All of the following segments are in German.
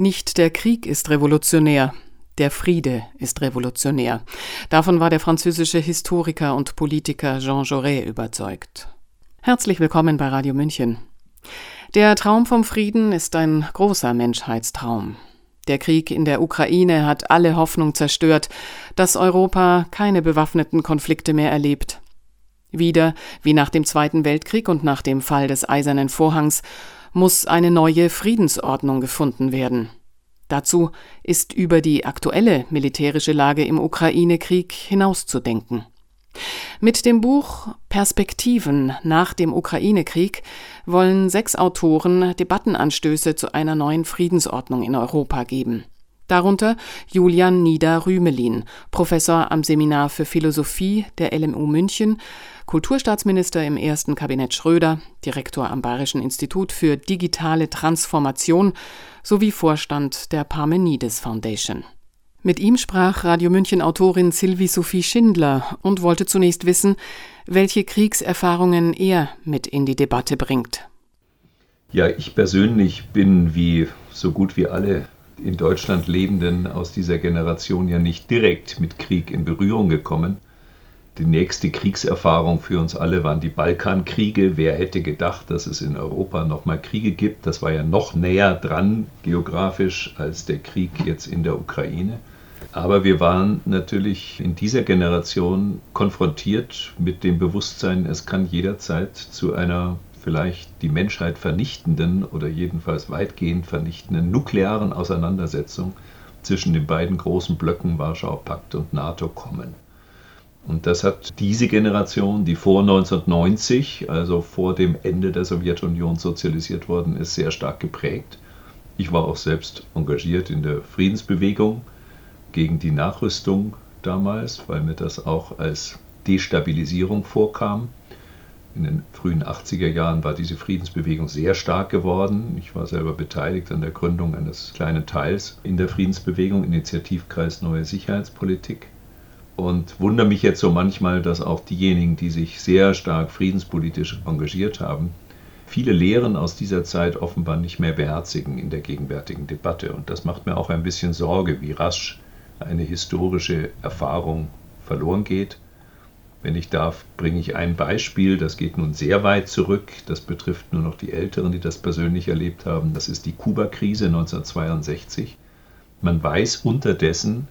Nicht der Krieg ist revolutionär, der Friede ist revolutionär. Davon war der französische Historiker und Politiker Jean Jaurès überzeugt. Herzlich willkommen bei Radio München. Der Traum vom Frieden ist ein großer Menschheitstraum. Der Krieg in der Ukraine hat alle Hoffnung zerstört, dass Europa keine bewaffneten Konflikte mehr erlebt. Wieder, wie nach dem Zweiten Weltkrieg und nach dem Fall des Eisernen Vorhangs, muss eine neue Friedensordnung gefunden werden. Dazu ist über die aktuelle militärische Lage im Ukraine-Krieg hinauszudenken. Mit dem Buch Perspektiven nach dem Ukraine-Krieg wollen sechs Autoren Debattenanstöße zu einer neuen Friedensordnung in Europa geben. Darunter Julian Nieder-Rümelin, Professor am Seminar für Philosophie der LMU München, Kulturstaatsminister im ersten Kabinett Schröder, Direktor am Bayerischen Institut für digitale Transformation sowie Vorstand der Parmenides Foundation. Mit ihm sprach Radio München Autorin Sylvie Sophie Schindler und wollte zunächst wissen, welche Kriegserfahrungen er mit in die Debatte bringt. Ja, ich persönlich bin wie so gut wie alle in Deutschland Lebenden aus dieser Generation ja nicht direkt mit Krieg in Berührung gekommen. Die nächste Kriegserfahrung für uns alle waren die Balkankriege. Wer hätte gedacht, dass es in Europa nochmal Kriege gibt? Das war ja noch näher dran geografisch als der Krieg jetzt in der Ukraine. Aber wir waren natürlich in dieser Generation konfrontiert mit dem Bewusstsein, es kann jederzeit zu einer vielleicht die Menschheit vernichtenden oder jedenfalls weitgehend vernichtenden nuklearen Auseinandersetzung zwischen den beiden großen Blöcken Warschauer Pakt und NATO kommen. Und das hat diese Generation, die vor 1990, also vor dem Ende der Sowjetunion sozialisiert worden ist, sehr stark geprägt. Ich war auch selbst engagiert in der Friedensbewegung gegen die Nachrüstung damals, weil mir das auch als Destabilisierung vorkam. In den frühen 80er Jahren war diese Friedensbewegung sehr stark geworden. Ich war selber beteiligt an der Gründung eines kleinen Teils in der Friedensbewegung, Initiativkreis Neue Sicherheitspolitik und wundere mich jetzt so manchmal, dass auch diejenigen, die sich sehr stark friedenspolitisch engagiert haben, viele Lehren aus dieser Zeit offenbar nicht mehr beherzigen in der gegenwärtigen Debatte. Und das macht mir auch ein bisschen Sorge, wie rasch eine historische Erfahrung verloren geht. Wenn ich darf, bringe ich ein Beispiel, das geht nun sehr weit zurück, das betrifft nur noch die Älteren, die das persönlich erlebt haben. Das ist die Kuba-Krise 1962. Man weiß unterdessen,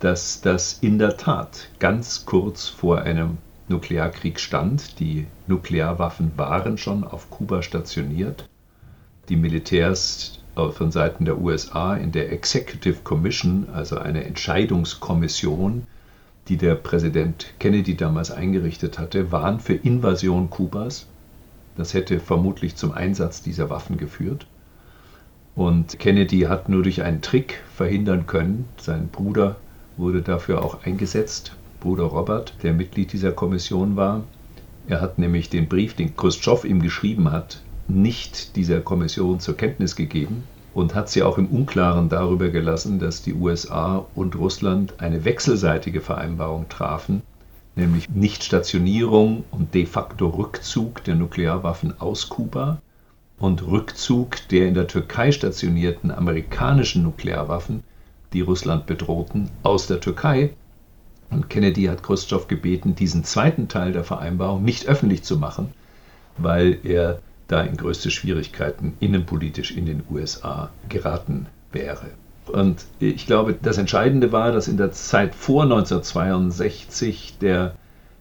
dass das in der Tat ganz kurz vor einem Nuklearkrieg stand. Die Nuklearwaffen waren schon auf Kuba stationiert. Die Militärs von Seiten der USA in der Executive Commission, also eine Entscheidungskommission, die der Präsident Kennedy damals eingerichtet hatte, waren für Invasion Kubas. Das hätte vermutlich zum Einsatz dieser Waffen geführt. Und Kennedy hat nur durch einen Trick verhindern können, sein Bruder wurde dafür auch eingesetzt, Bruder Robert, der Mitglied dieser Kommission war. Er hat nämlich den Brief, den Khrushchev ihm geschrieben hat, nicht dieser Kommission zur Kenntnis gegeben und hat sie auch im Unklaren darüber gelassen, dass die USA und Russland eine wechselseitige Vereinbarung trafen, nämlich Nichtstationierung und de facto Rückzug der Nuklearwaffen aus Kuba und Rückzug der in der Türkei stationierten amerikanischen Nuklearwaffen die Russland bedrohten, aus der Türkei. Und Kennedy hat Khrushchev gebeten, diesen zweiten Teil der Vereinbarung nicht öffentlich zu machen, weil er da in größte Schwierigkeiten innenpolitisch in den USA geraten wäre. Und ich glaube, das Entscheidende war, dass in der Zeit vor 1962 der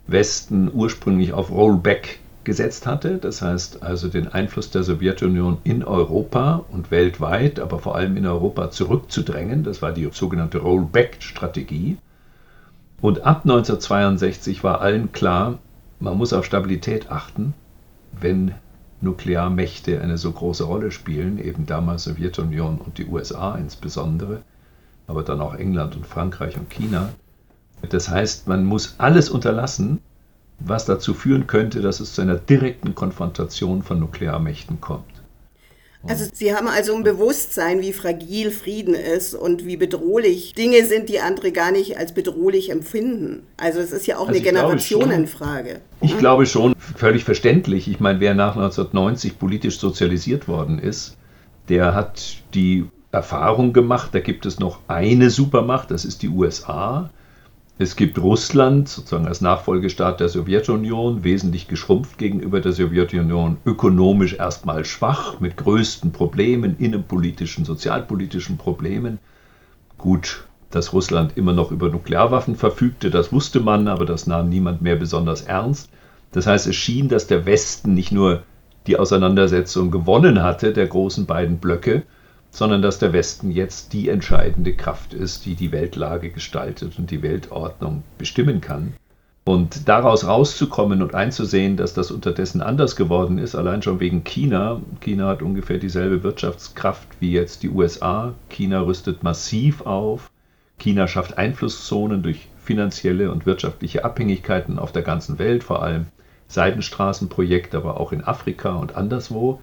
Westen ursprünglich auf Rollback gesetzt hatte, das heißt also den Einfluss der Sowjetunion in Europa und weltweit, aber vor allem in Europa zurückzudrängen. Das war die sogenannte Rollback-Strategie. Und ab 1962 war allen klar, man muss auf Stabilität achten, wenn Nuklearmächte eine so große Rolle spielen, eben damals Sowjetunion und die USA insbesondere, aber dann auch England und Frankreich und China. Das heißt, man muss alles unterlassen, was dazu führen könnte, dass es zu einer direkten Konfrontation von Nuklearmächten kommt. Also Sie haben also ein Bewusstsein, wie fragil Frieden ist und wie bedrohlich Dinge sind, die andere gar nicht als bedrohlich empfinden. Also es ist ja auch also eine Generationenfrage. Ich glaube schon, völlig verständlich. Ich meine, wer nach 1990 politisch sozialisiert worden ist, der hat die Erfahrung gemacht. Da gibt es noch eine Supermacht, das ist die USA. Es gibt Russland, sozusagen als Nachfolgestaat der Sowjetunion, wesentlich geschrumpft gegenüber der Sowjetunion, ökonomisch erstmal schwach, mit größten Problemen, innenpolitischen, sozialpolitischen Problemen. Gut, dass Russland immer noch über Nuklearwaffen verfügte, das wusste man, aber das nahm niemand mehr besonders ernst. Das heißt, es schien, dass der Westen nicht nur die Auseinandersetzung gewonnen hatte, der großen beiden Blöcke, sondern dass der Westen jetzt die entscheidende Kraft ist, die die Weltlage gestaltet und die Weltordnung bestimmen kann. Und daraus rauszukommen und einzusehen, dass das unterdessen anders geworden ist, allein schon wegen China. China hat ungefähr dieselbe Wirtschaftskraft wie jetzt die USA. China rüstet massiv auf. China schafft Einflusszonen durch finanzielle und wirtschaftliche Abhängigkeiten auf der ganzen Welt, vor allem Seidenstraßenprojekte, aber auch in Afrika und anderswo.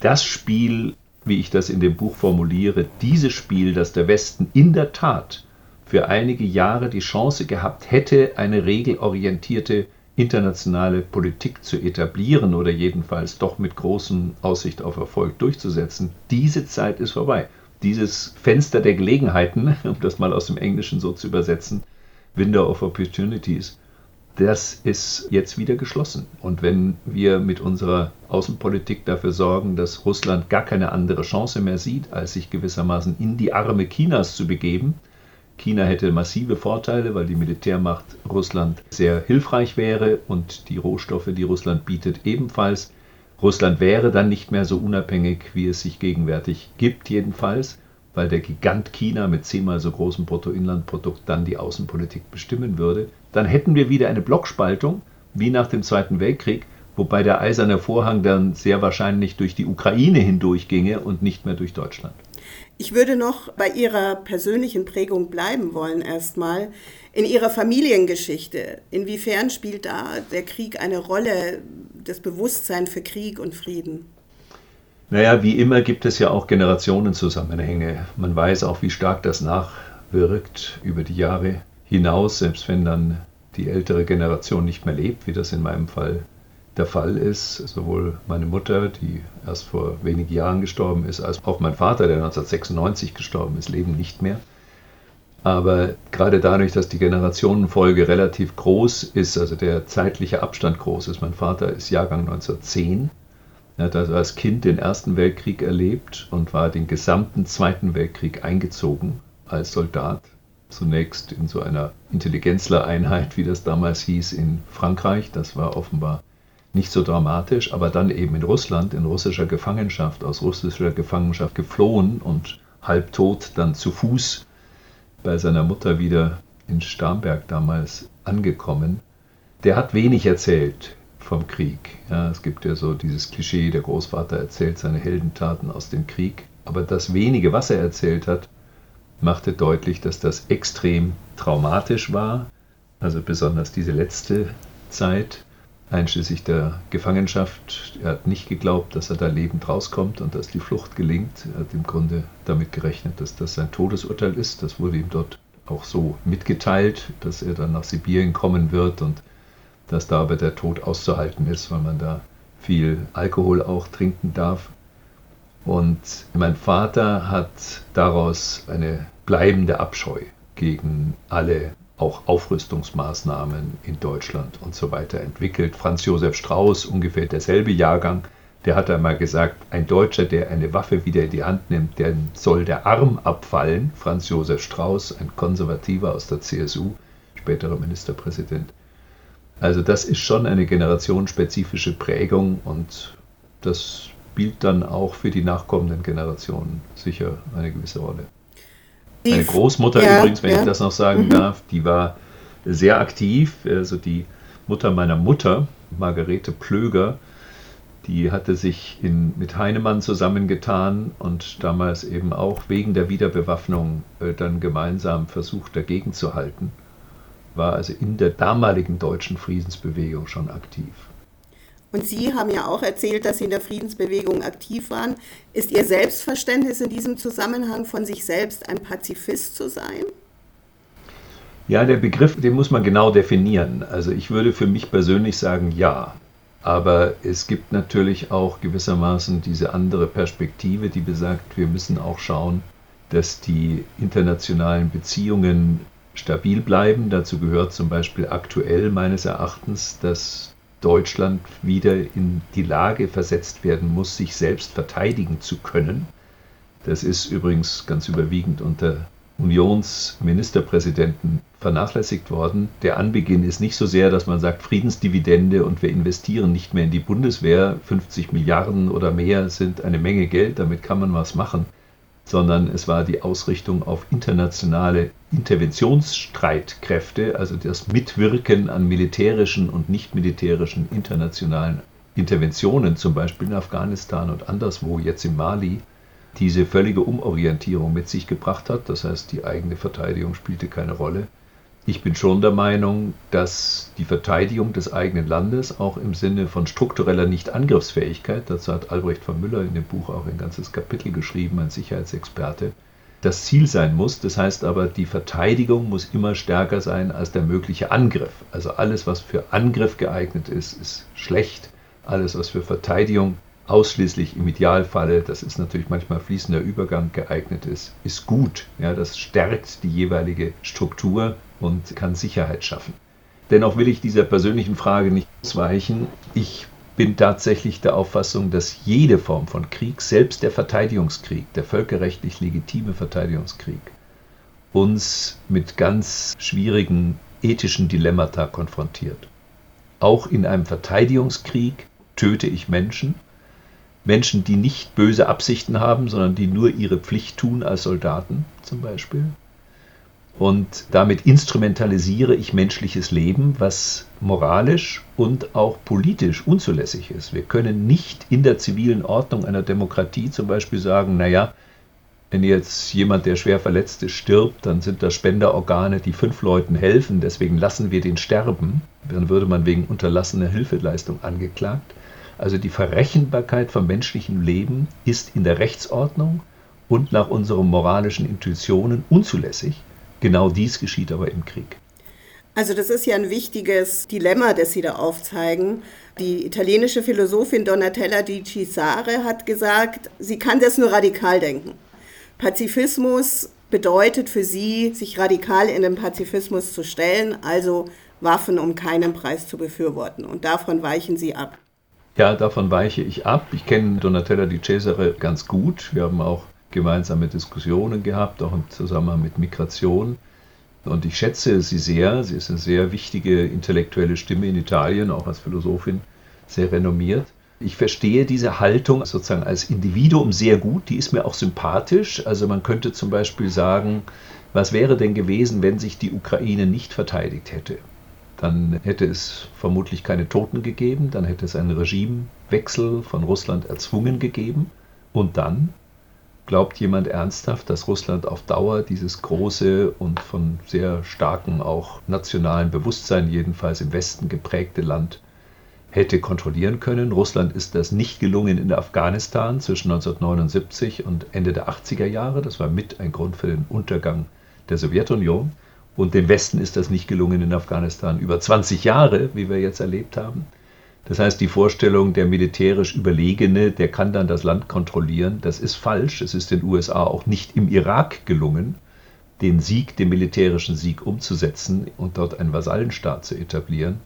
Das Spiel wie ich das in dem Buch formuliere, dieses Spiel, dass der Westen in der Tat für einige Jahre die Chance gehabt hätte, eine regelorientierte internationale Politik zu etablieren oder jedenfalls doch mit großen Aussicht auf Erfolg durchzusetzen. Diese Zeit ist vorbei. Dieses Fenster der Gelegenheiten, um das mal aus dem Englischen so zu übersetzen, Window of Opportunities, das ist jetzt wieder geschlossen. Und wenn wir mit unserer Außenpolitik dafür sorgen, dass Russland gar keine andere Chance mehr sieht, als sich gewissermaßen in die Arme Chinas zu begeben, China hätte massive Vorteile, weil die Militärmacht Russland sehr hilfreich wäre und die Rohstoffe, die Russland bietet, ebenfalls. Russland wäre dann nicht mehr so unabhängig, wie es sich gegenwärtig gibt, jedenfalls weil der Gigant China mit zehnmal so großem Bruttoinlandprodukt dann die Außenpolitik bestimmen würde, dann hätten wir wieder eine Blockspaltung wie nach dem Zweiten Weltkrieg, wobei der eiserne Vorhang dann sehr wahrscheinlich durch die Ukraine hindurchginge und nicht mehr durch Deutschland. Ich würde noch bei Ihrer persönlichen Prägung bleiben wollen erstmal. In Ihrer Familiengeschichte, inwiefern spielt da der Krieg eine Rolle, das Bewusstsein für Krieg und Frieden? Naja, wie immer gibt es ja auch Generationenzusammenhänge. Man weiß auch, wie stark das nachwirkt über die Jahre hinaus, selbst wenn dann die ältere Generation nicht mehr lebt, wie das in meinem Fall der Fall ist. Sowohl meine Mutter, die erst vor wenigen Jahren gestorben ist, als auch mein Vater, der 1996 gestorben ist, leben nicht mehr. Aber gerade dadurch, dass die Generationenfolge relativ groß ist, also der zeitliche Abstand groß ist, mein Vater ist Jahrgang 1910, er hat also als Kind den Ersten Weltkrieg erlebt und war den gesamten Zweiten Weltkrieg eingezogen als Soldat. Zunächst in so einer Intelligenzlereinheit, wie das damals hieß, in Frankreich. Das war offenbar nicht so dramatisch, aber dann eben in Russland, in russischer Gefangenschaft, aus russischer Gefangenschaft geflohen und halbtot dann zu Fuß bei seiner Mutter wieder in Starnberg damals angekommen. Der hat wenig erzählt vom Krieg. Ja, es gibt ja so dieses Klischee, der Großvater erzählt seine Heldentaten aus dem Krieg. Aber das wenige, was er erzählt hat, machte deutlich, dass das extrem traumatisch war. Also besonders diese letzte Zeit, einschließlich der Gefangenschaft. Er hat nicht geglaubt, dass er da lebend rauskommt und dass die Flucht gelingt. Er hat im Grunde damit gerechnet, dass das sein Todesurteil ist. Das wurde ihm dort auch so mitgeteilt, dass er dann nach Sibirien kommen wird und dass da aber der Tod auszuhalten ist, weil man da viel Alkohol auch trinken darf. Und mein Vater hat daraus eine bleibende Abscheu gegen alle auch Aufrüstungsmaßnahmen in Deutschland und so weiter entwickelt. Franz Josef Strauß, ungefähr derselbe Jahrgang, der hat einmal gesagt, ein Deutscher, der eine Waffe wieder in die Hand nimmt, der soll der Arm abfallen. Franz Josef Strauß, ein Konservativer aus der CSU, späterer Ministerpräsident. Also das ist schon eine generationsspezifische Prägung und das spielt dann auch für die nachkommenden Generationen sicher eine gewisse Rolle. Meine Großmutter ja, übrigens, wenn ja. ich das noch sagen mhm. darf, die war sehr aktiv. Also die Mutter meiner Mutter, Margarete Plöger, die hatte sich in, mit Heinemann zusammengetan und damals eben auch wegen der Wiederbewaffnung äh, dann gemeinsam versucht, dagegen zu halten war also in der damaligen deutschen Friedensbewegung schon aktiv. Und Sie haben ja auch erzählt, dass Sie in der Friedensbewegung aktiv waren. Ist Ihr Selbstverständnis in diesem Zusammenhang von sich selbst ein Pazifist zu sein? Ja, der Begriff, den muss man genau definieren. Also ich würde für mich persönlich sagen, ja. Aber es gibt natürlich auch gewissermaßen diese andere Perspektive, die besagt, wir müssen auch schauen, dass die internationalen Beziehungen stabil bleiben. Dazu gehört zum Beispiel aktuell meines Erachtens, dass Deutschland wieder in die Lage versetzt werden muss, sich selbst verteidigen zu können. Das ist übrigens ganz überwiegend unter Unionsministerpräsidenten vernachlässigt worden. Der Anbeginn ist nicht so sehr, dass man sagt Friedensdividende und wir investieren nicht mehr in die Bundeswehr. 50 Milliarden oder mehr sind eine Menge Geld, damit kann man was machen sondern es war die Ausrichtung auf internationale Interventionsstreitkräfte, also das Mitwirken an militärischen und nicht militärischen internationalen Interventionen, zum Beispiel in Afghanistan und anderswo, jetzt in Mali, diese völlige Umorientierung mit sich gebracht hat. Das heißt, die eigene Verteidigung spielte keine Rolle. Ich bin schon der Meinung, dass die Verteidigung des eigenen Landes auch im Sinne von struktureller Nichtangriffsfähigkeit, dazu hat Albrecht von Müller in dem Buch auch ein ganzes Kapitel geschrieben, ein Sicherheitsexperte, das Ziel sein muss. Das heißt aber, die Verteidigung muss immer stärker sein als der mögliche Angriff. Also alles, was für Angriff geeignet ist, ist schlecht. Alles, was für Verteidigung ausschließlich im Idealfalle, das ist natürlich manchmal fließender Übergang geeignet ist, ist gut. Ja, das stärkt die jeweilige Struktur und kann Sicherheit schaffen. Dennoch will ich dieser persönlichen Frage nicht ausweichen. Ich bin tatsächlich der Auffassung, dass jede Form von Krieg, selbst der Verteidigungskrieg, der völkerrechtlich legitime Verteidigungskrieg, uns mit ganz schwierigen ethischen Dilemmata konfrontiert. Auch in einem Verteidigungskrieg töte ich Menschen, Menschen, die nicht böse Absichten haben, sondern die nur ihre Pflicht tun als Soldaten zum Beispiel. Und damit instrumentalisiere ich menschliches Leben, was moralisch und auch politisch unzulässig ist. Wir können nicht in der zivilen Ordnung einer Demokratie zum Beispiel sagen, naja, wenn jetzt jemand, der schwer verletzt ist, stirbt, dann sind das Spenderorgane, die fünf Leuten helfen, deswegen lassen wir den sterben. Dann würde man wegen unterlassener Hilfeleistung angeklagt. Also die Verrechenbarkeit von menschlichem Leben ist in der Rechtsordnung und nach unseren moralischen Intuitionen unzulässig. Genau dies geschieht aber im Krieg. Also das ist ja ein wichtiges Dilemma, das Sie da aufzeigen. Die italienische Philosophin Donatella di Cisare hat gesagt, sie kann das nur radikal denken. Pazifismus bedeutet für sie, sich radikal in den Pazifismus zu stellen, also Waffen um keinen Preis zu befürworten. Und davon weichen sie ab. Ja, davon weiche ich ab. Ich kenne Donatella di Cesare ganz gut. Wir haben auch gemeinsame Diskussionen gehabt, auch im Zusammenhang mit Migration. Und ich schätze sie sehr. Sie ist eine sehr wichtige intellektuelle Stimme in Italien, auch als Philosophin sehr renommiert. Ich verstehe diese Haltung sozusagen als Individuum sehr gut. Die ist mir auch sympathisch. Also man könnte zum Beispiel sagen, was wäre denn gewesen, wenn sich die Ukraine nicht verteidigt hätte? Dann hätte es vermutlich keine Toten gegeben, dann hätte es einen Regimewechsel von Russland erzwungen gegeben. Und dann Glaubt jemand ernsthaft, dass Russland auf Dauer dieses große und von sehr starkem auch nationalen Bewusstsein jedenfalls im Westen geprägte Land hätte kontrollieren können? Russland ist das nicht gelungen in Afghanistan zwischen 1979 und Ende der 80er Jahre. Das war mit ein Grund für den Untergang der Sowjetunion. Und dem Westen ist das nicht gelungen in Afghanistan über 20 Jahre, wie wir jetzt erlebt haben. Das heißt, die Vorstellung, der militärisch Überlegene, der kann dann das Land kontrollieren, das ist falsch. Es ist den USA auch nicht im Irak gelungen, den Sieg, den militärischen Sieg umzusetzen und dort einen Vasallenstaat zu etablieren.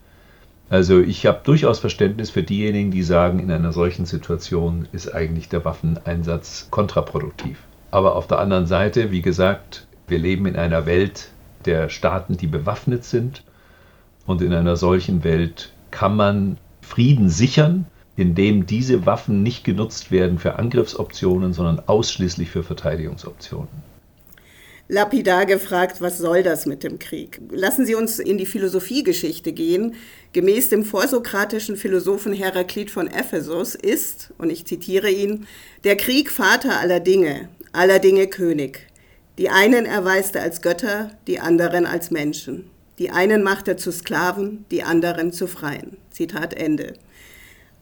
Also ich habe durchaus Verständnis für diejenigen, die sagen, in einer solchen Situation ist eigentlich der Waffeneinsatz kontraproduktiv. Aber auf der anderen Seite, wie gesagt, wir leben in einer Welt der Staaten, die bewaffnet sind. Und in einer solchen Welt kann man Frieden sichern, indem diese Waffen nicht genutzt werden für Angriffsoptionen, sondern ausschließlich für Verteidigungsoptionen. Lapidar gefragt, was soll das mit dem Krieg? Lassen Sie uns in die Philosophiegeschichte gehen. Gemäß dem vorsokratischen Philosophen Heraklit von Ephesus ist, und ich zitiere ihn, der Krieg Vater aller Dinge, aller Dinge König. Die einen erweist er als Götter, die anderen als Menschen. Die einen macht er zu Sklaven, die anderen zu Freien. Zitat Ende.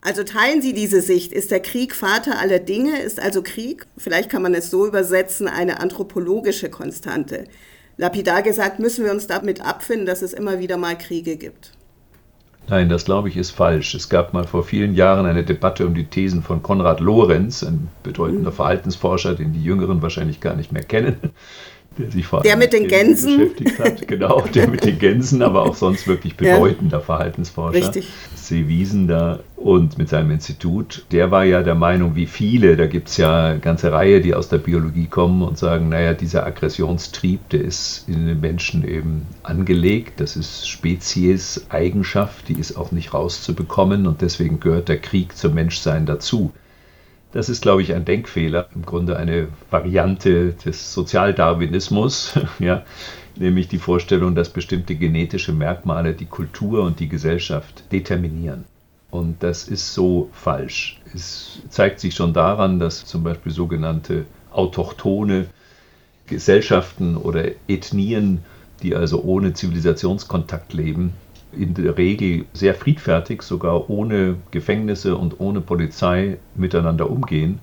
Also teilen Sie diese Sicht. Ist der Krieg Vater aller Dinge? Ist also Krieg, vielleicht kann man es so übersetzen, eine anthropologische Konstante? Lapidar gesagt, müssen wir uns damit abfinden, dass es immer wieder mal Kriege gibt. Nein, das glaube ich ist falsch. Es gab mal vor vielen Jahren eine Debatte um die Thesen von Konrad Lorenz, ein bedeutender mhm. Verhaltensforscher, den die Jüngeren wahrscheinlich gar nicht mehr kennen der sich vor allem der mit den Gänsen beschäftigt hat. Genau, der mit den Gänsen, aber auch sonst wirklich bedeutender ja. Verhaltensforscher. Richtig. C. Wiesender und mit seinem Institut, der war ja der Meinung, wie viele, da gibt es ja eine ganze Reihe, die aus der Biologie kommen und sagen, naja, dieser Aggressionstrieb, der ist in den Menschen eben angelegt, das ist Spezies-Eigenschaft, die ist auch nicht rauszubekommen und deswegen gehört der Krieg zum Menschsein dazu. Das ist, glaube ich, ein Denkfehler, im Grunde eine Variante des Sozialdarwinismus, ja, nämlich die Vorstellung, dass bestimmte genetische Merkmale die Kultur und die Gesellschaft determinieren. Und das ist so falsch. Es zeigt sich schon daran, dass zum Beispiel sogenannte autochtone Gesellschaften oder Ethnien, die also ohne Zivilisationskontakt leben, in der Regel sehr friedfertig, sogar ohne Gefängnisse und ohne Polizei miteinander umgehen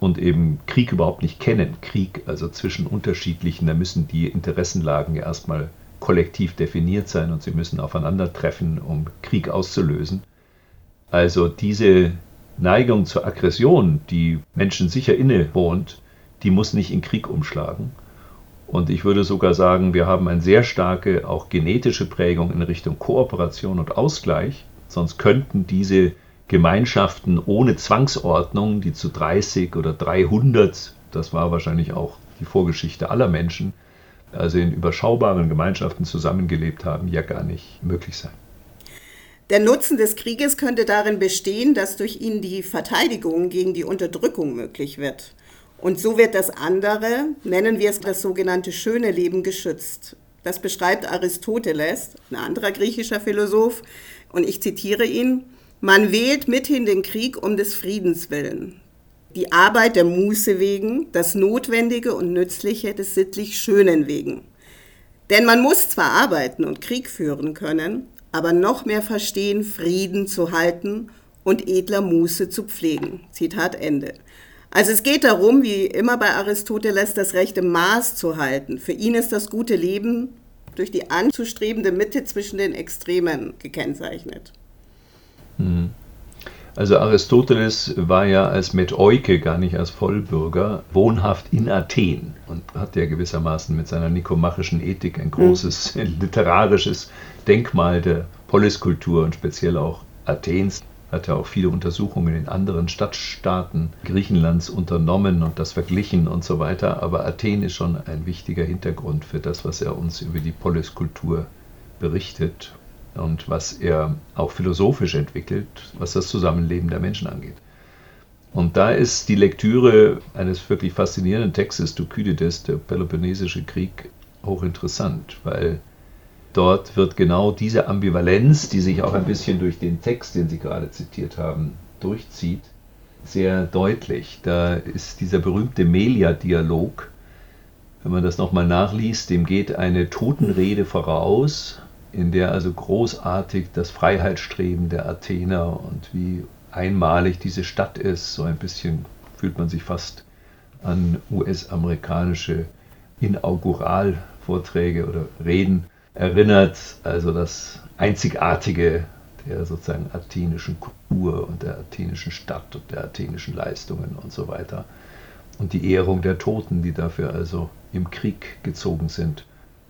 und eben Krieg überhaupt nicht kennen. Krieg, also zwischen unterschiedlichen, da müssen die Interessenlagen erstmal kollektiv definiert sein und sie müssen aufeinandertreffen, um Krieg auszulösen. Also diese Neigung zur Aggression, die Menschen sicher innewohnt, die muss nicht in Krieg umschlagen. Und ich würde sogar sagen, wir haben eine sehr starke, auch genetische Prägung in Richtung Kooperation und Ausgleich. Sonst könnten diese Gemeinschaften ohne Zwangsordnung, die zu 30 oder 300, das war wahrscheinlich auch die Vorgeschichte aller Menschen, also in überschaubaren Gemeinschaften zusammengelebt haben, ja gar nicht möglich sein. Der Nutzen des Krieges könnte darin bestehen, dass durch ihn die Verteidigung gegen die Unterdrückung möglich wird. Und so wird das andere, nennen wir es das sogenannte schöne Leben, geschützt. Das beschreibt Aristoteles, ein anderer griechischer Philosoph, und ich zitiere ihn, man wählt mithin den Krieg um des Friedens willen, die Arbeit der Muße wegen, das Notwendige und Nützliche des sittlich Schönen wegen. Denn man muss zwar arbeiten und Krieg führen können, aber noch mehr verstehen, Frieden zu halten und edler Muße zu pflegen. Zitat Ende. Also es geht darum, wie immer bei Aristoteles, das rechte Maß zu halten. Für ihn ist das gute Leben durch die anzustrebende Mitte zwischen den Extremen gekennzeichnet. Mhm. Also Aristoteles war ja als Meteuke, gar nicht als Vollbürger, wohnhaft in Athen und hat ja gewissermaßen mit seiner nikomachischen Ethik ein großes mhm. literarisches Denkmal der Poliskultur und speziell auch Athens hat ja auch viele Untersuchungen in anderen Stadtstaaten Griechenlands unternommen und das verglichen und so weiter. Aber Athen ist schon ein wichtiger Hintergrund für das, was er uns über die Poliskultur berichtet und was er auch philosophisch entwickelt, was das Zusammenleben der Menschen angeht. Und da ist die Lektüre eines wirklich faszinierenden Textes, Thukydides, der Peloponnesische Krieg, hochinteressant, weil dort wird genau diese Ambivalenz, die sich auch ein bisschen durch den Text, den Sie gerade zitiert haben, durchzieht, sehr deutlich. Da ist dieser berühmte Melia-Dialog, wenn man das nochmal nachliest, dem geht eine Totenrede voraus, in der also großartig das Freiheitsstreben der Athener und wie einmalig diese Stadt ist, so ein bisschen fühlt man sich fast an US-amerikanische Inauguralvorträge oder Reden erinnert, also das Einzigartige der sozusagen athenischen Kultur und der athenischen Stadt und der athenischen Leistungen und so weiter. Und die Ehrung der Toten, die dafür also im Krieg gezogen sind.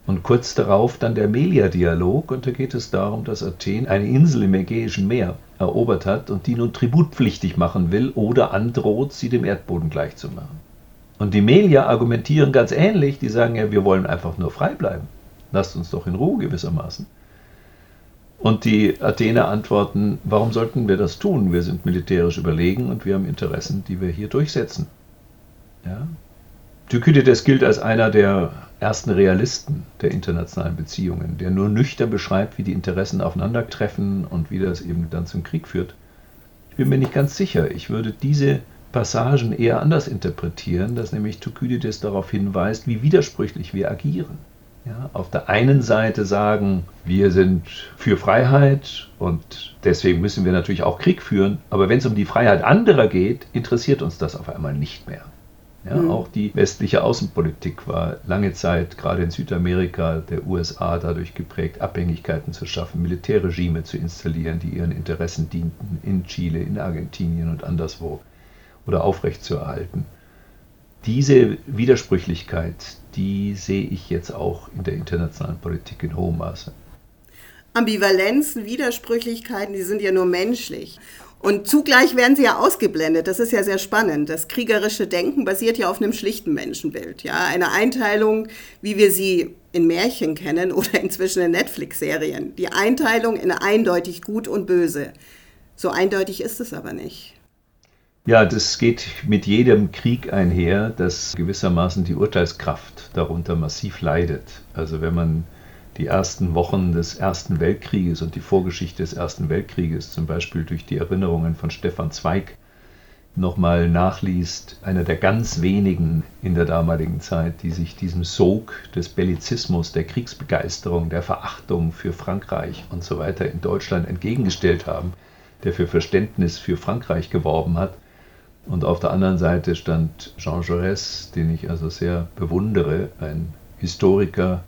Und kurz darauf dann der Melia-Dialog, und da geht es darum, dass Athen eine Insel im Ägäischen Meer erobert hat und die nun tributpflichtig machen will oder androht, sie dem Erdboden gleichzumachen. Und die Melier argumentieren ganz ähnlich, die sagen ja, wir wollen einfach nur frei bleiben. Lasst uns doch in Ruhe gewissermaßen. Und die Athener antworten, warum sollten wir das tun? Wir sind militärisch überlegen und wir haben Interessen, die wir hier durchsetzen. Ja? Thukydides gilt als einer der ersten Realisten der internationalen Beziehungen, der nur nüchtern beschreibt, wie die Interessen aufeinandertreffen und wie das eben dann zum Krieg führt. Ich bin mir nicht ganz sicher. Ich würde diese Passagen eher anders interpretieren, dass nämlich Thukydides darauf hinweist, wie widersprüchlich wir agieren. Ja, auf der einen Seite sagen, wir sind für Freiheit und deswegen müssen wir natürlich auch Krieg führen, aber wenn es um die Freiheit anderer geht, interessiert uns das auf einmal nicht mehr. Ja, mhm. Auch die westliche Außenpolitik war lange Zeit, gerade in Südamerika, der USA, dadurch geprägt, Abhängigkeiten zu schaffen, Militärregime zu installieren, die ihren Interessen dienten, in Chile, in Argentinien und anderswo, oder aufrechtzuerhalten. Diese Widersprüchlichkeit, die sehe ich jetzt auch in der internationalen Politik in hohem Maße. Ambivalenzen, Widersprüchlichkeiten, die sind ja nur menschlich. Und zugleich werden sie ja ausgeblendet. Das ist ja sehr spannend. Das kriegerische Denken basiert ja auf einem schlichten Menschenbild. Ja, eine Einteilung, wie wir sie in Märchen kennen oder inzwischen in Netflix-Serien. Die Einteilung in eindeutig gut und böse. So eindeutig ist es aber nicht. Ja, das geht mit jedem Krieg einher, dass gewissermaßen die Urteilskraft darunter massiv leidet. Also wenn man die ersten Wochen des Ersten Weltkrieges und die Vorgeschichte des Ersten Weltkrieges, zum Beispiel durch die Erinnerungen von Stefan Zweig, nochmal nachliest, einer der ganz wenigen in der damaligen Zeit, die sich diesem Sog des Bellizismus, der Kriegsbegeisterung, der Verachtung für Frankreich und so weiter in Deutschland entgegengestellt haben, der für Verständnis für Frankreich geworben hat. Und auf der anderen Seite stand Jean Jaurès, den ich also sehr bewundere, ein Historiker,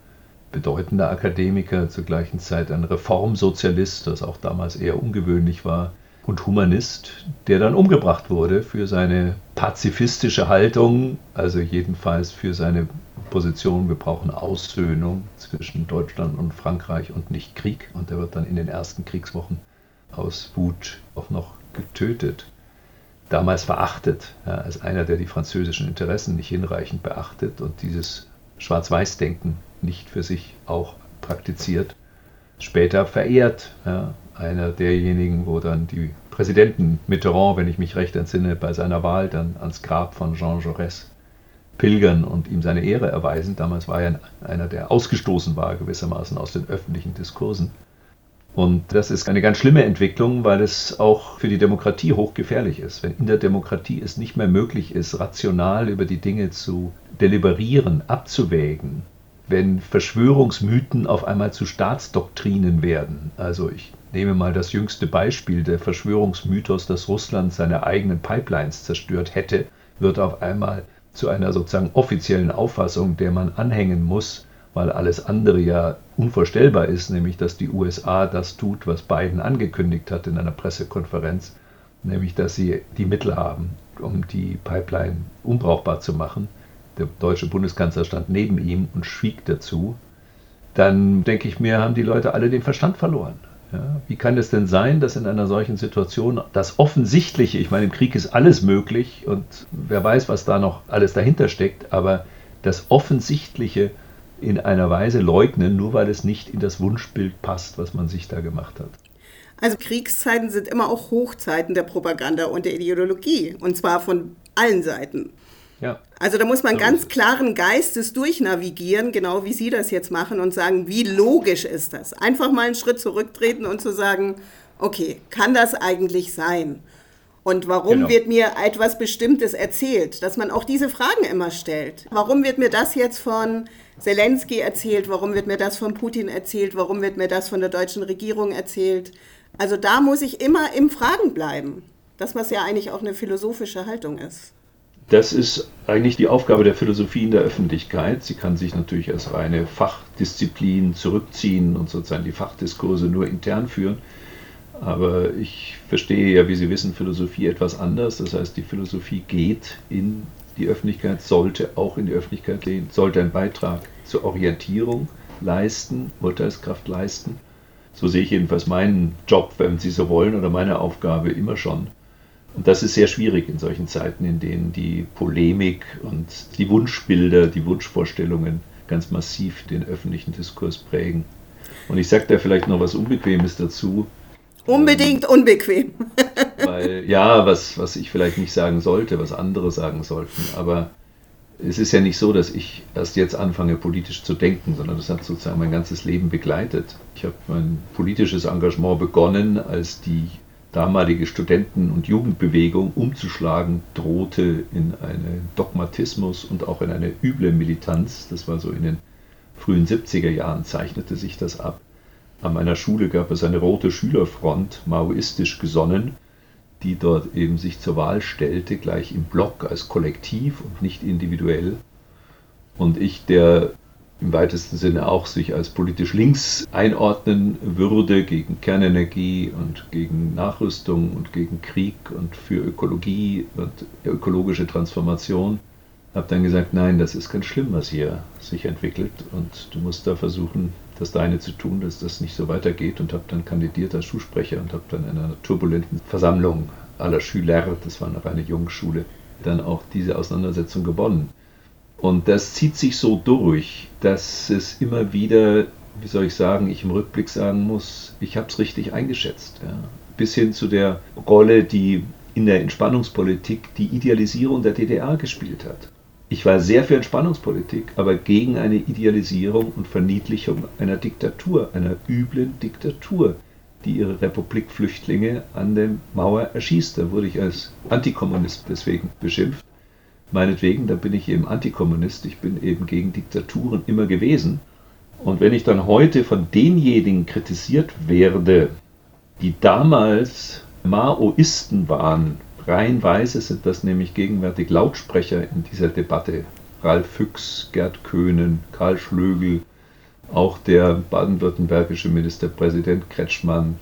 bedeutender Akademiker, zur gleichen Zeit ein Reformsozialist, das auch damals eher ungewöhnlich war, und Humanist, der dann umgebracht wurde für seine pazifistische Haltung, also jedenfalls für seine Position, wir brauchen Aussöhnung zwischen Deutschland und Frankreich und nicht Krieg. Und er wird dann in den ersten Kriegswochen aus Wut auch noch getötet. Damals verachtet, ja, als einer, der die französischen Interessen nicht hinreichend beachtet und dieses Schwarz-Weiß-Denken nicht für sich auch praktiziert, später verehrt. Ja, einer derjenigen, wo dann die Präsidenten Mitterrand, wenn ich mich recht entsinne, bei seiner Wahl dann ans Grab von Jean Jaurès pilgern und ihm seine Ehre erweisen. Damals war er einer, der ausgestoßen war gewissermaßen aus den öffentlichen Diskursen. Und das ist eine ganz schlimme Entwicklung, weil es auch für die Demokratie hochgefährlich ist. Wenn in der Demokratie es nicht mehr möglich ist, rational über die Dinge zu deliberieren, abzuwägen, wenn Verschwörungsmythen auf einmal zu Staatsdoktrinen werden. Also ich nehme mal das jüngste Beispiel, der Verschwörungsmythos, dass Russland seine eigenen Pipelines zerstört hätte, wird auf einmal zu einer sozusagen offiziellen Auffassung, der man anhängen muss, weil alles andere ja unvorstellbar ist, nämlich dass die USA das tut, was Biden angekündigt hat in einer Pressekonferenz, nämlich dass sie die Mittel haben, um die Pipeline unbrauchbar zu machen der deutsche Bundeskanzler stand neben ihm und schwieg dazu, dann denke ich mir, haben die Leute alle den Verstand verloren. Ja, wie kann es denn sein, dass in einer solchen Situation das Offensichtliche, ich meine, im Krieg ist alles möglich und wer weiß, was da noch alles dahinter steckt, aber das Offensichtliche in einer Weise leugnen, nur weil es nicht in das Wunschbild passt, was man sich da gemacht hat. Also Kriegszeiten sind immer auch Hochzeiten der Propaganda und der Ideologie, und zwar von allen Seiten. Ja. Also da muss man so ganz klaren Geistes durchnavigieren, genau wie Sie das jetzt machen und sagen, wie logisch ist das? Einfach mal einen Schritt zurücktreten und zu sagen, okay, kann das eigentlich sein? Und warum genau. wird mir etwas Bestimmtes erzählt? Dass man auch diese Fragen immer stellt. Warum wird mir das jetzt von Zelensky erzählt? Warum wird mir das von Putin erzählt? Warum wird mir das von der deutschen Regierung erzählt? Also da muss ich immer im Fragen bleiben. Das, was ja eigentlich auch eine philosophische Haltung ist. Das ist eigentlich die Aufgabe der Philosophie in der Öffentlichkeit. Sie kann sich natürlich als reine Fachdisziplin zurückziehen und sozusagen die Fachdiskurse nur intern führen. Aber ich verstehe ja, wie Sie wissen, Philosophie etwas anders. Das heißt, die Philosophie geht in die Öffentlichkeit, sollte auch in die Öffentlichkeit gehen, sollte einen Beitrag zur Orientierung leisten, Urteilskraft leisten. So sehe ich jedenfalls meinen Job, wenn Sie so wollen, oder meine Aufgabe immer schon. Und das ist sehr schwierig in solchen Zeiten, in denen die Polemik und die Wunschbilder, die Wunschvorstellungen ganz massiv den öffentlichen Diskurs prägen. Und ich sage da vielleicht noch was Unbequemes dazu. Unbedingt unbequem. weil, ja, was, was ich vielleicht nicht sagen sollte, was andere sagen sollten. Aber es ist ja nicht so, dass ich erst jetzt anfange, politisch zu denken, sondern das hat sozusagen mein ganzes Leben begleitet. Ich habe mein politisches Engagement begonnen, als die damalige Studenten- und Jugendbewegung umzuschlagen drohte in einen Dogmatismus und auch in eine üble Militanz. Das war so in den frühen 70er Jahren, zeichnete sich das ab. An meiner Schule gab es eine rote Schülerfront, maoistisch gesonnen, die dort eben sich zur Wahl stellte, gleich im Block als Kollektiv und nicht individuell. Und ich, der im weitesten Sinne auch sich als politisch links einordnen würde gegen Kernenergie und gegen Nachrüstung und gegen Krieg und für Ökologie und ökologische Transformation, habe dann gesagt, nein, das ist ganz schlimm, was hier sich entwickelt und du musst da versuchen, das Deine zu tun, dass das nicht so weitergeht und habe dann kandidiert als Schulsprecher und habe dann in einer turbulenten Versammlung aller Schüler, das war noch eine Jungschule, dann auch diese Auseinandersetzung gewonnen. Und das zieht sich so durch, dass es immer wieder, wie soll ich sagen, ich im Rückblick sagen muss, ich habe es richtig eingeschätzt. Ja. Bis hin zu der Rolle, die in der Entspannungspolitik die Idealisierung der DDR gespielt hat. Ich war sehr für Entspannungspolitik, aber gegen eine Idealisierung und Verniedlichung einer Diktatur, einer üblen Diktatur, die ihre Republikflüchtlinge an der Mauer erschießt. Da wurde ich als Antikommunist deswegen beschimpft meinetwegen, da bin ich eben Antikommunist, ich bin eben gegen Diktaturen immer gewesen. Und wenn ich dann heute von denjenigen kritisiert werde, die damals Maoisten waren, reihenweise sind das nämlich gegenwärtig Lautsprecher in dieser Debatte, Ralf Füchs, Gerd Köhnen, Karl Schlögel, auch der baden-württembergische Ministerpräsident Kretschmann,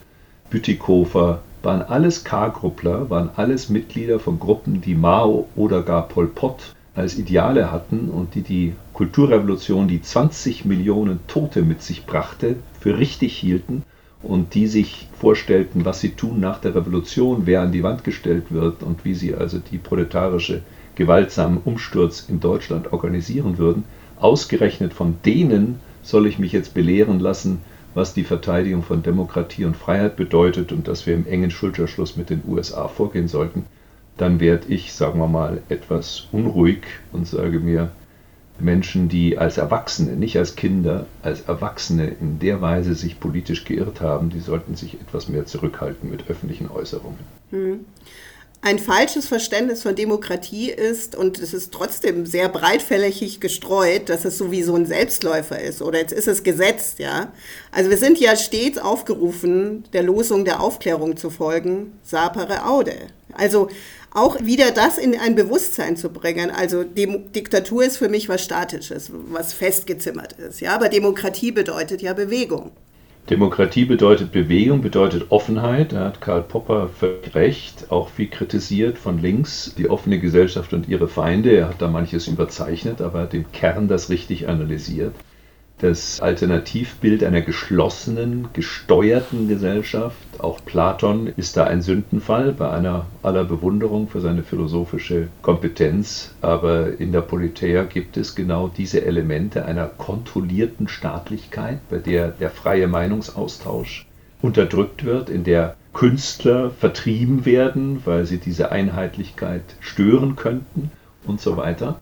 Bütikofer, waren alles K-Gruppler, waren alles Mitglieder von Gruppen, die Mao oder gar Pol Pot als Ideale hatten und die die Kulturrevolution, die 20 Millionen Tote mit sich brachte, für richtig hielten und die sich vorstellten, was sie tun nach der Revolution, wer an die Wand gestellt wird und wie sie also die proletarische gewaltsamen Umsturz in Deutschland organisieren würden. Ausgerechnet von denen soll ich mich jetzt belehren lassen, was die Verteidigung von Demokratie und Freiheit bedeutet und dass wir im engen Schulterschluss mit den USA vorgehen sollten, dann werde ich, sagen wir mal, etwas unruhig und sage mir, Menschen, die als Erwachsene, nicht als Kinder, als Erwachsene in der Weise sich politisch geirrt haben, die sollten sich etwas mehr zurückhalten mit öffentlichen Äußerungen. Hm ein falsches Verständnis von Demokratie ist und es ist trotzdem sehr breitfällig gestreut, dass es sowieso ein Selbstläufer ist oder jetzt ist es gesetzt, ja. Also wir sind ja stets aufgerufen, der Losung der Aufklärung zu folgen, sapere aude. Also auch wieder das in ein Bewusstsein zu bringen. Also Dem Diktatur ist für mich was Statisches, was festgezimmert ist, ja. Aber Demokratie bedeutet ja Bewegung. Demokratie bedeutet Bewegung, bedeutet Offenheit. Da hat Karl Popper völlig recht, auch viel kritisiert von links, die offene Gesellschaft und ihre Feinde. Er hat da manches überzeichnet, aber im Kern das richtig analysiert das Alternativbild einer geschlossenen, gesteuerten Gesellschaft. Auch Platon ist da ein Sündenfall bei einer aller Bewunderung für seine philosophische Kompetenz. Aber in der Politeia gibt es genau diese Elemente einer kontrollierten Staatlichkeit, bei der der freie Meinungsaustausch unterdrückt wird, in der Künstler vertrieben werden, weil sie diese Einheitlichkeit stören könnten und so weiter.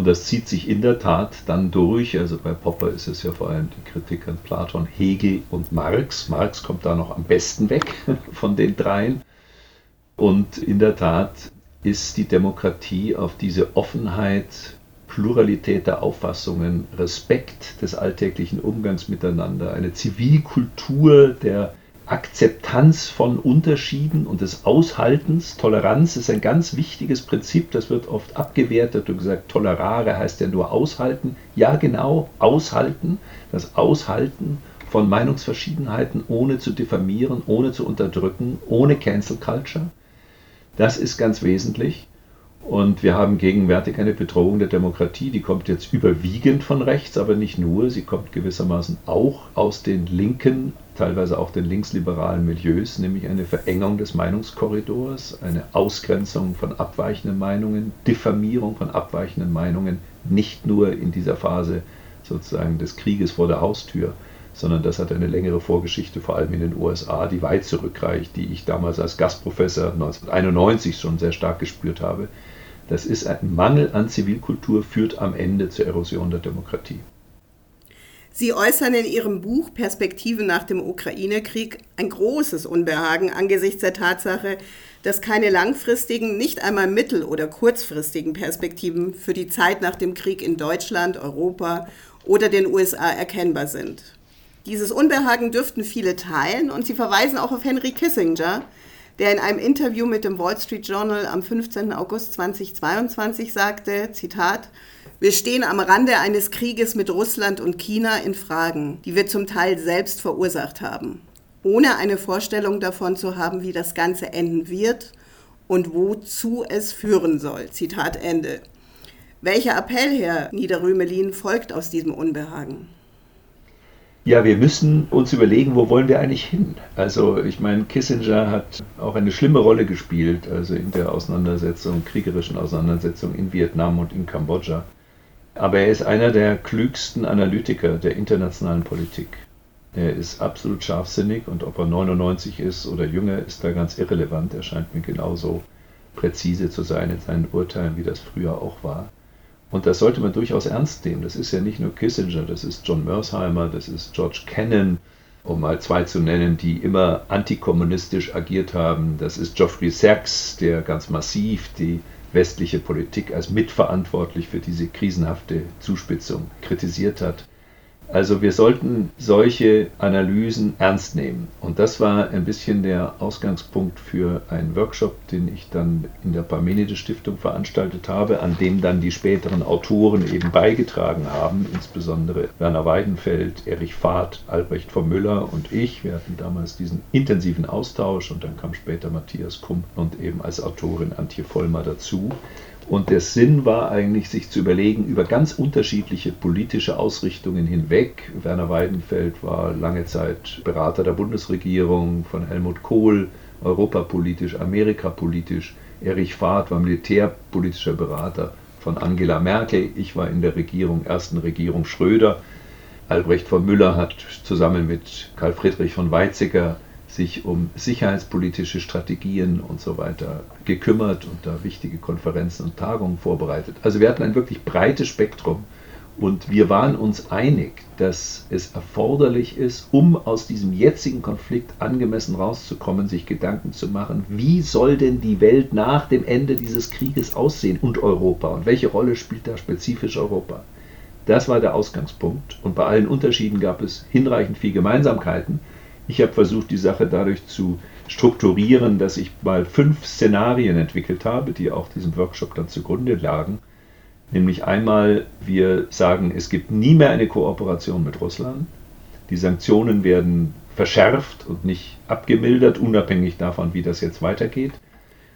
Und das zieht sich in der Tat dann durch. Also bei Popper ist es ja vor allem die Kritik an Platon, Hegel und Marx. Marx kommt da noch am besten weg von den dreien. Und in der Tat ist die Demokratie auf diese Offenheit, Pluralität der Auffassungen, Respekt des alltäglichen Umgangs miteinander, eine Zivilkultur der Akzeptanz von Unterschieden und des Aushaltens. Toleranz ist ein ganz wichtiges Prinzip, das wird oft abgewertet und gesagt, tolerare heißt ja nur aushalten. Ja, genau, aushalten, das Aushalten von Meinungsverschiedenheiten ohne zu diffamieren, ohne zu unterdrücken, ohne Cancel Culture. Das ist ganz wesentlich. Und wir haben gegenwärtig eine Bedrohung der Demokratie, die kommt jetzt überwiegend von rechts, aber nicht nur, sie kommt gewissermaßen auch aus den linken teilweise auch den linksliberalen Milieus, nämlich eine Verengung des Meinungskorridors, eine Ausgrenzung von abweichenden Meinungen, Diffamierung von abweichenden Meinungen, nicht nur in dieser Phase sozusagen des Krieges vor der Haustür, sondern das hat eine längere Vorgeschichte, vor allem in den USA, die weit zurückreicht, die ich damals als Gastprofessor 1991 schon sehr stark gespürt habe. Das ist ein Mangel an Zivilkultur, führt am Ende zur Erosion der Demokratie. Sie äußern in Ihrem Buch Perspektive nach dem Ukraine-Krieg ein großes Unbehagen angesichts der Tatsache, dass keine langfristigen, nicht einmal mittel- oder kurzfristigen Perspektiven für die Zeit nach dem Krieg in Deutschland, Europa oder den USA erkennbar sind. Dieses Unbehagen dürften viele teilen und sie verweisen auch auf Henry Kissinger, der in einem Interview mit dem Wall Street Journal am 15. August 2022 sagte, Zitat, wir stehen am Rande eines Krieges mit Russland und China in Fragen, die wir zum Teil selbst verursacht haben, ohne eine Vorstellung davon zu haben, wie das Ganze enden wird und wozu es führen soll. Zitat Ende. Welcher Appell, Herr Niederrümelin, folgt aus diesem Unbehagen? Ja, wir müssen uns überlegen, wo wollen wir eigentlich hin? Also ich meine, Kissinger hat auch eine schlimme Rolle gespielt, also in der Auseinandersetzung, kriegerischen Auseinandersetzung in Vietnam und in Kambodscha. Aber er ist einer der klügsten Analytiker der internationalen Politik. Er ist absolut scharfsinnig und ob er 99 ist oder jünger, ist da ganz irrelevant. Er scheint mir genauso präzise zu sein in seinen Urteilen, wie das früher auch war. Und das sollte man durchaus ernst nehmen. Das ist ja nicht nur Kissinger, das ist John Mersheimer, das ist George Kennan, um mal zwei zu nennen, die immer antikommunistisch agiert haben. Das ist Geoffrey Sachs, der ganz massiv die westliche Politik als mitverantwortlich für diese krisenhafte Zuspitzung kritisiert hat. Also wir sollten solche Analysen ernst nehmen. Und das war ein bisschen der Ausgangspunkt für einen Workshop, den ich dann in der Parmenides Stiftung veranstaltet habe, an dem dann die späteren Autoren eben beigetragen haben, insbesondere Werner Weidenfeld, Erich Fahrt, Albrecht von Müller und ich. Wir hatten damals diesen intensiven Austausch und dann kam später Matthias Kump und eben als Autorin Antje Vollmer dazu. Und der Sinn war eigentlich, sich zu überlegen, über ganz unterschiedliche politische Ausrichtungen hinweg. Werner Weidenfeld war lange Zeit Berater der Bundesregierung von Helmut Kohl, europapolitisch, amerikapolitisch. Erich Fahrt war militärpolitischer Berater von Angela Merkel. Ich war in der Regierung, ersten Regierung Schröder. Albrecht von Müller hat zusammen mit Karl Friedrich von Weizsäcker sich um sicherheitspolitische Strategien und so weiter gekümmert und da wichtige Konferenzen und Tagungen vorbereitet. Also wir hatten ein wirklich breites Spektrum und wir waren uns einig, dass es erforderlich ist, um aus diesem jetzigen Konflikt angemessen rauszukommen, sich Gedanken zu machen, wie soll denn die Welt nach dem Ende dieses Krieges aussehen und Europa und welche Rolle spielt da spezifisch Europa. Das war der Ausgangspunkt und bei allen Unterschieden gab es hinreichend viel Gemeinsamkeiten ich habe versucht, die Sache dadurch zu strukturieren, dass ich mal fünf Szenarien entwickelt habe, die auch diesem Workshop dann zugrunde lagen. Nämlich einmal, wir sagen, es gibt nie mehr eine Kooperation mit Russland. Die Sanktionen werden verschärft und nicht abgemildert, unabhängig davon, wie das jetzt weitergeht.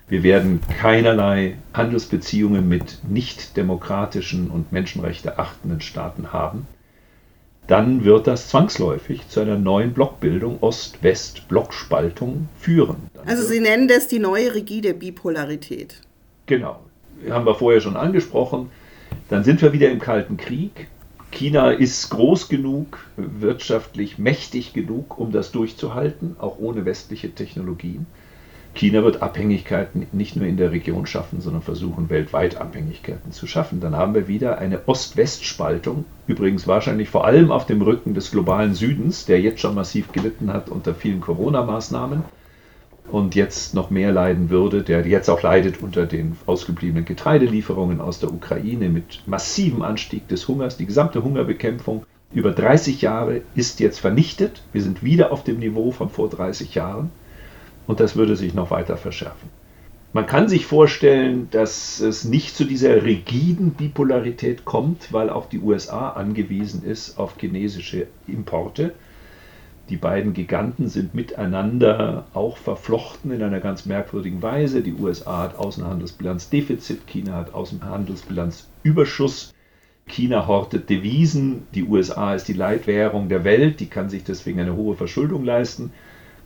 Wir werden keinerlei Handelsbeziehungen mit nicht demokratischen und Menschenrechte achtenden Staaten haben dann wird das zwangsläufig zu einer neuen Blockbildung, Ost-West-Blockspaltung führen. Dann also Sie nennen das die neue rigide Bipolarität. Genau, haben wir vorher schon angesprochen. Dann sind wir wieder im Kalten Krieg. China ist groß genug, wirtschaftlich mächtig genug, um das durchzuhalten, auch ohne westliche Technologien. China wird Abhängigkeiten nicht nur in der Region schaffen, sondern versuchen weltweit Abhängigkeiten zu schaffen. Dann haben wir wieder eine Ost-West-Spaltung, übrigens wahrscheinlich vor allem auf dem Rücken des globalen Südens, der jetzt schon massiv gelitten hat unter vielen Corona-Maßnahmen und jetzt noch mehr leiden würde, der jetzt auch leidet unter den ausgebliebenen Getreidelieferungen aus der Ukraine mit massivem Anstieg des Hungers. Die gesamte Hungerbekämpfung über 30 Jahre ist jetzt vernichtet. Wir sind wieder auf dem Niveau von vor 30 Jahren und das würde sich noch weiter verschärfen. Man kann sich vorstellen, dass es nicht zu dieser rigiden Bipolarität kommt, weil auch die USA angewiesen ist auf chinesische Importe. Die beiden Giganten sind miteinander auch verflochten in einer ganz merkwürdigen Weise. Die USA hat Außenhandelsbilanzdefizit, China hat Außenhandelsbilanzüberschuss. China hortet Devisen, die USA ist die Leitwährung der Welt, die kann sich deswegen eine hohe Verschuldung leisten.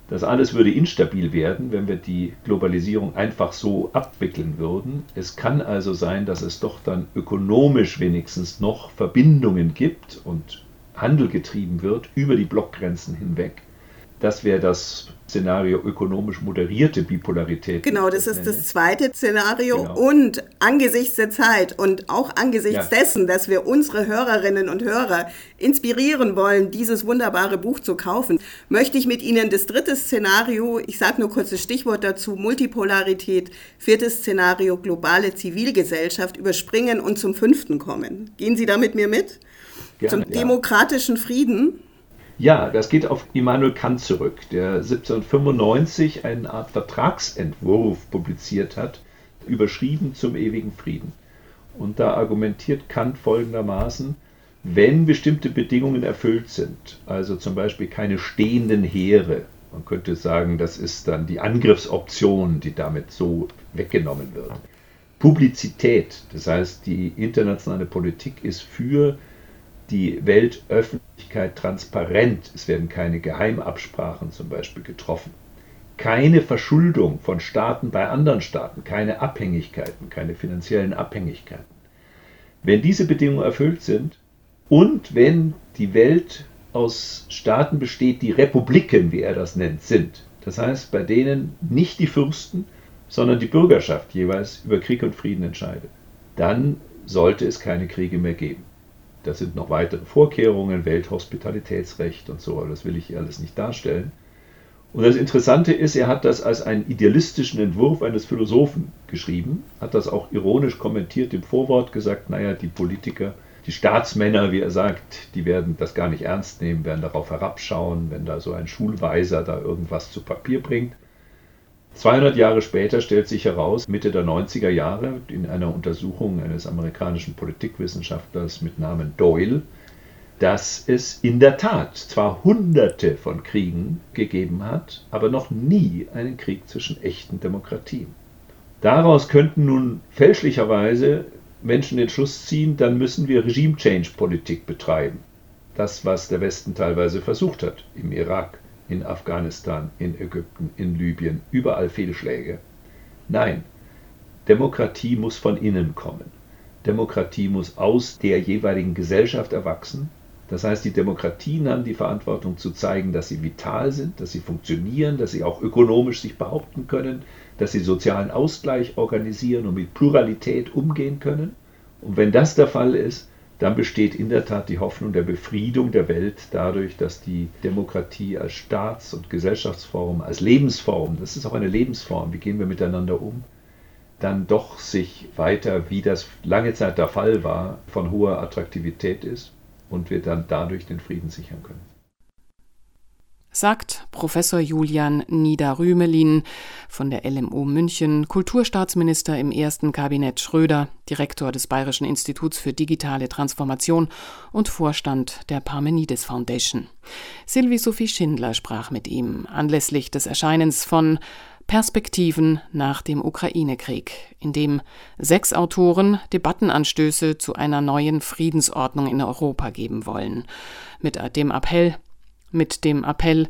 Das alles würde instabil werden, wenn wir die Globalisierung einfach so abwickeln würden. Es kann also sein, dass es doch dann ökonomisch wenigstens noch Verbindungen gibt und Handel getrieben wird über die Blockgrenzen hinweg. Das wäre das Szenario ökonomisch moderierte Bipolarität. Genau, das ist das zweite Szenario. Genau. Und angesichts der Zeit und auch angesichts ja. dessen, dass wir unsere Hörerinnen und Hörer inspirieren wollen, dieses wunderbare Buch zu kaufen, möchte ich mit Ihnen das dritte Szenario, ich sage nur kurz das Stichwort dazu, Multipolarität, viertes Szenario, globale Zivilgesellschaft überspringen und zum fünften kommen. Gehen Sie da mit mir mit? Gerne, Zum ja. demokratischen Frieden? Ja, das geht auf Immanuel Kant zurück, der 1795 eine Art Vertragsentwurf publiziert hat, überschrieben zum ewigen Frieden. Und da argumentiert Kant folgendermaßen, wenn bestimmte Bedingungen erfüllt sind, also zum Beispiel keine stehenden Heere, man könnte sagen, das ist dann die Angriffsoption, die damit so weggenommen wird. Publizität, das heißt, die internationale Politik ist für die Weltöffentlichkeit transparent. Es werden keine Geheimabsprachen zum Beispiel getroffen. Keine Verschuldung von Staaten bei anderen Staaten, keine Abhängigkeiten, keine finanziellen Abhängigkeiten. Wenn diese Bedingungen erfüllt sind und wenn die Welt aus Staaten besteht, die Republiken, wie er das nennt, sind, das heißt, bei denen nicht die Fürsten, sondern die Bürgerschaft jeweils über Krieg und Frieden entscheidet, dann sollte es keine Kriege mehr geben. Da sind noch weitere Vorkehrungen, Welthospitalitätsrecht und so, aber das will ich hier alles nicht darstellen. Und das Interessante ist, er hat das als einen idealistischen Entwurf eines Philosophen geschrieben, hat das auch ironisch kommentiert im Vorwort, gesagt, naja, die Politiker, die Staatsmänner, wie er sagt, die werden das gar nicht ernst nehmen, werden darauf herabschauen, wenn da so ein Schulweiser da irgendwas zu Papier bringt. 200 Jahre später stellt sich heraus, Mitte der 90er Jahre, in einer Untersuchung eines amerikanischen Politikwissenschaftlers mit Namen Doyle, dass es in der Tat zwar hunderte von Kriegen gegeben hat, aber noch nie einen Krieg zwischen echten Demokratien. Daraus könnten nun fälschlicherweise Menschen den Schluss ziehen, dann müssen wir Regime-Change-Politik betreiben. Das, was der Westen teilweise versucht hat im Irak, in Afghanistan, in Ägypten, in Libyen, überall Fehlschläge. Nein, Demokratie muss von innen kommen. Demokratie muss aus der jeweiligen Gesellschaft erwachsen. Das heißt, die Demokratien haben die Verantwortung zu zeigen, dass sie vital sind, dass sie funktionieren, dass sie auch ökonomisch sich behaupten können, dass sie sozialen Ausgleich organisieren und mit Pluralität umgehen können. Und wenn das der Fall ist, dann besteht in der Tat die Hoffnung der Befriedung der Welt dadurch, dass die Demokratie als Staats- und Gesellschaftsform, als Lebensform, das ist auch eine Lebensform, wie gehen wir miteinander um, dann doch sich weiter, wie das lange Zeit der Fall war, von hoher Attraktivität ist und wir dann dadurch den Frieden sichern können sagt Professor Julian Niederrümelin von der LMU München, Kulturstaatsminister im ersten Kabinett Schröder, Direktor des Bayerischen Instituts für digitale Transformation und Vorstand der Parmenides Foundation. Sylvie Sophie Schindler sprach mit ihm anlässlich des Erscheinens von Perspektiven nach dem Ukraine-Krieg, in dem sechs Autoren Debattenanstöße zu einer neuen Friedensordnung in Europa geben wollen. Mit dem Appell, mit dem Appell,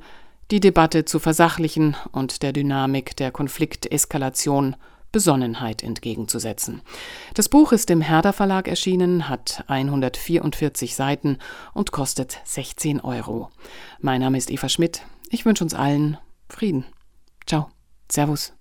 die Debatte zu versachlichen und der Dynamik der Konflikteskalation Besonnenheit entgegenzusetzen. Das Buch ist im Herder Verlag erschienen, hat 144 Seiten und kostet 16 Euro. Mein Name ist Eva Schmidt. Ich wünsche uns allen Frieden. Ciao. Servus.